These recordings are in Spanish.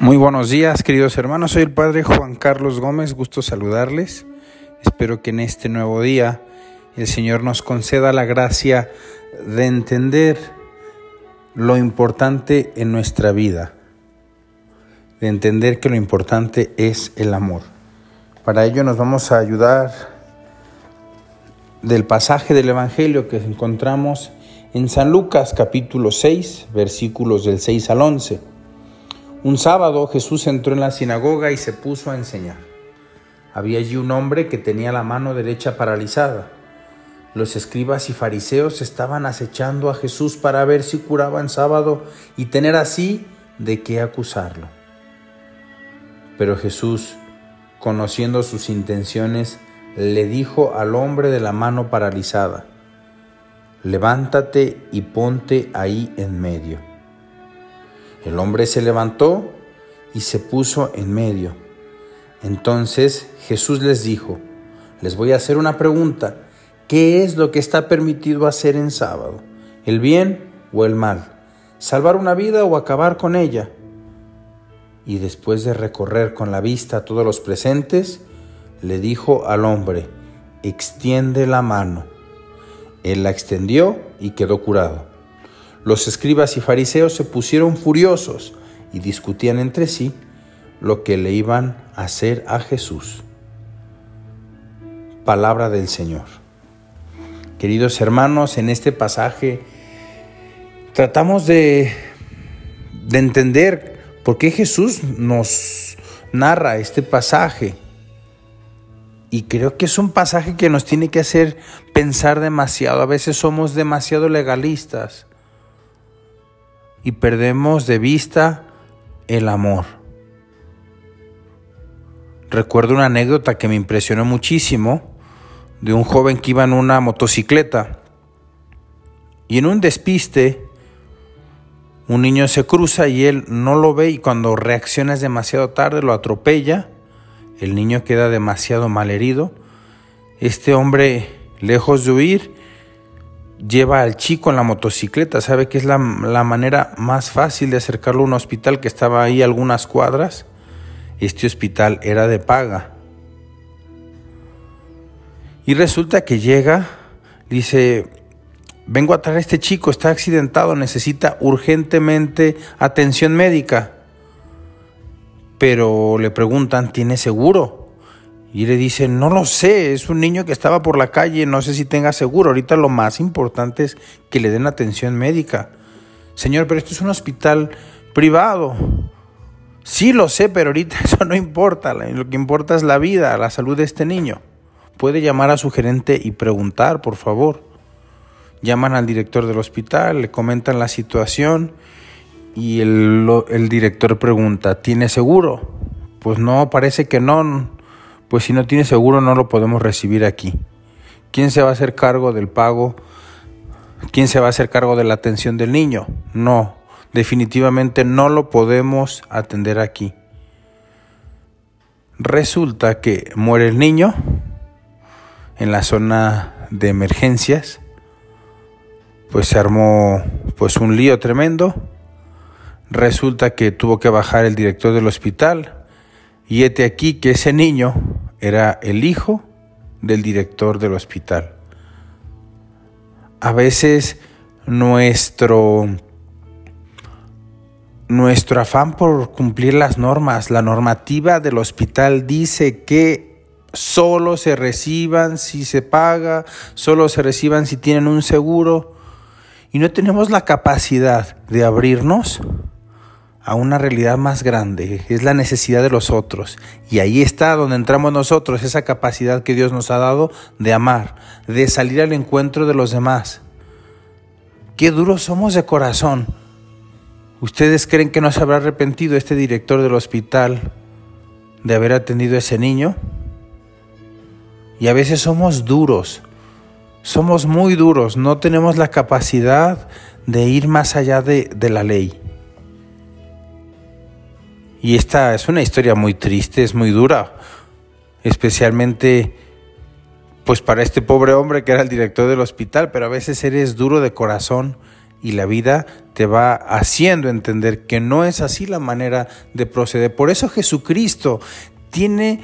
Muy buenos días, queridos hermanos. Soy el Padre Juan Carlos Gómez. Gusto saludarles. Espero que en este nuevo día el Señor nos conceda la gracia de entender lo importante en nuestra vida, de entender que lo importante es el amor. Para ello nos vamos a ayudar del pasaje del Evangelio que encontramos en San Lucas capítulo 6, versículos del 6 al 11. Un sábado Jesús entró en la sinagoga y se puso a enseñar. Había allí un hombre que tenía la mano derecha paralizada. Los escribas y fariseos estaban acechando a Jesús para ver si curaba en sábado y tener así de qué acusarlo. Pero Jesús, conociendo sus intenciones, le dijo al hombre de la mano paralizada, levántate y ponte ahí en medio. El hombre se levantó y se puso en medio. Entonces Jesús les dijo, les voy a hacer una pregunta. ¿Qué es lo que está permitido hacer en sábado? ¿El bien o el mal? ¿Salvar una vida o acabar con ella? Y después de recorrer con la vista a todos los presentes, le dijo al hombre, extiende la mano. Él la extendió y quedó curado. Los escribas y fariseos se pusieron furiosos y discutían entre sí lo que le iban a hacer a Jesús. Palabra del Señor. Queridos hermanos, en este pasaje tratamos de, de entender por qué Jesús nos narra este pasaje. Y creo que es un pasaje que nos tiene que hacer pensar demasiado. A veces somos demasiado legalistas y perdemos de vista el amor. Recuerdo una anécdota que me impresionó muchísimo de un joven que iba en una motocicleta y en un despiste un niño se cruza y él no lo ve y cuando reacciona es demasiado tarde lo atropella, el niño queda demasiado mal herido, este hombre lejos de huir lleva al chico en la motocicleta, sabe que es la, manera más fácil de acercarlo a un hospital que estaba ahí algunas cuadras. Este hospital era de paga. Y resulta que llega, dice, vengo a traer a este chico, está accidentado, necesita urgentemente atención médica. Pero le preguntan, ¿tiene seguro? Y le dice, no lo sé, es un niño que estaba por la calle, no sé si tenga seguro. Ahorita lo más importante es que le den atención médica. Señor, pero esto es un hospital privado. Sí lo sé, pero ahorita eso no importa. Lo que importa es la vida, la salud de este niño. Puede llamar a su gerente y preguntar, por favor. Llaman al director del hospital, le comentan la situación y el, el director pregunta, ¿tiene seguro? Pues no, parece que no pues si no tiene seguro no lo podemos recibir aquí. ¿Quién se va a hacer cargo del pago? ¿Quién se va a hacer cargo de la atención del niño? No, definitivamente no lo podemos atender aquí. Resulta que muere el niño en la zona de emergencias. Pues se armó pues un lío tremendo. Resulta que tuvo que bajar el director del hospital y este aquí que ese niño era el hijo del director del hospital. A veces nuestro, nuestro afán por cumplir las normas, la normativa del hospital dice que solo se reciban si se paga, solo se reciban si tienen un seguro y no tenemos la capacidad de abrirnos a una realidad más grande, es la necesidad de los otros. Y ahí está donde entramos nosotros, esa capacidad que Dios nos ha dado de amar, de salir al encuentro de los demás. Qué duros somos de corazón. ¿Ustedes creen que no se habrá arrepentido este director del hospital de haber atendido a ese niño? Y a veces somos duros, somos muy duros, no tenemos la capacidad de ir más allá de, de la ley. Y esta es una historia muy triste, es muy dura, especialmente pues para este pobre hombre que era el director del hospital, pero a veces eres duro de corazón y la vida te va haciendo entender que no es así la manera de proceder. Por eso Jesucristo tiene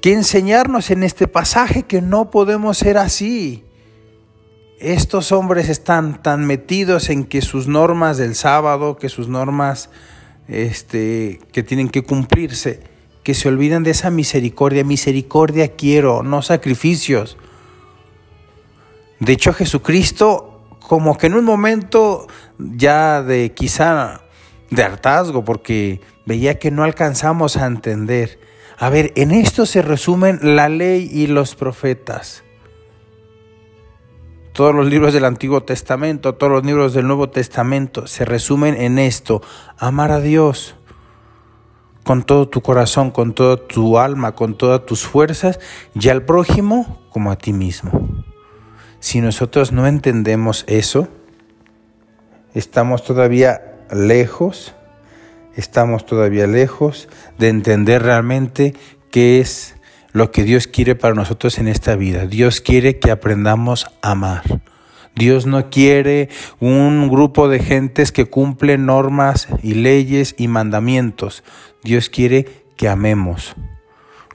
que enseñarnos en este pasaje que no podemos ser así. Estos hombres están tan metidos en que sus normas del sábado, que sus normas este, que tienen que cumplirse, que se olvidan de esa misericordia. Misericordia quiero, no sacrificios. De hecho, Jesucristo, como que en un momento ya de quizá de hartazgo, porque veía que no alcanzamos a entender. A ver, en esto se resumen la ley y los profetas. Todos los libros del Antiguo Testamento, todos los libros del Nuevo Testamento se resumen en esto, amar a Dios con todo tu corazón, con toda tu alma, con todas tus fuerzas y al prójimo como a ti mismo. Si nosotros no entendemos eso, estamos todavía lejos, estamos todavía lejos de entender realmente qué es lo que Dios quiere para nosotros en esta vida. Dios quiere que aprendamos a amar. Dios no quiere un grupo de gentes que cumplen normas y leyes y mandamientos. Dios quiere que amemos.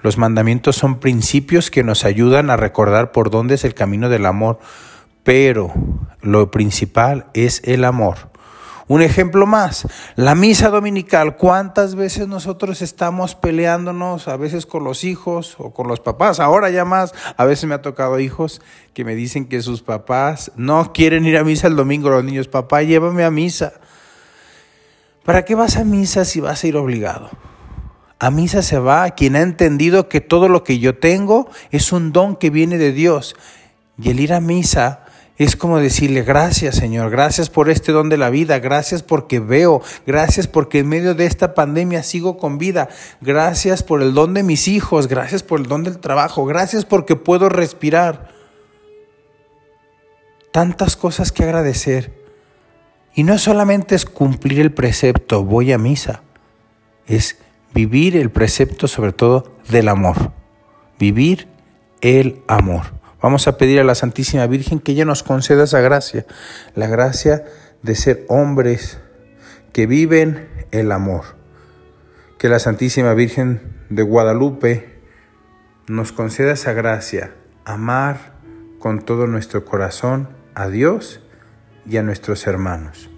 Los mandamientos son principios que nos ayudan a recordar por dónde es el camino del amor, pero lo principal es el amor. Un ejemplo más, la misa dominical. ¿Cuántas veces nosotros estamos peleándonos, a veces con los hijos o con los papás? Ahora ya más, a veces me ha tocado hijos que me dicen que sus papás no quieren ir a misa el domingo, los niños, papá, llévame a misa. ¿Para qué vas a misa si vas a ir obligado? A misa se va quien ha entendido que todo lo que yo tengo es un don que viene de Dios. Y el ir a misa es como decirle, gracias Señor, gracias por este don de la vida, gracias porque veo, gracias porque en medio de esta pandemia sigo con vida, gracias por el don de mis hijos, gracias por el don del trabajo, gracias porque puedo respirar. Tantas cosas que agradecer. Y no solamente es cumplir el precepto, voy a misa, es vivir el precepto sobre todo del amor, vivir el amor. Vamos a pedir a la Santísima Virgen que ella nos conceda esa gracia, la gracia de ser hombres que viven el amor. Que la Santísima Virgen de Guadalupe nos conceda esa gracia, amar con todo nuestro corazón a Dios y a nuestros hermanos.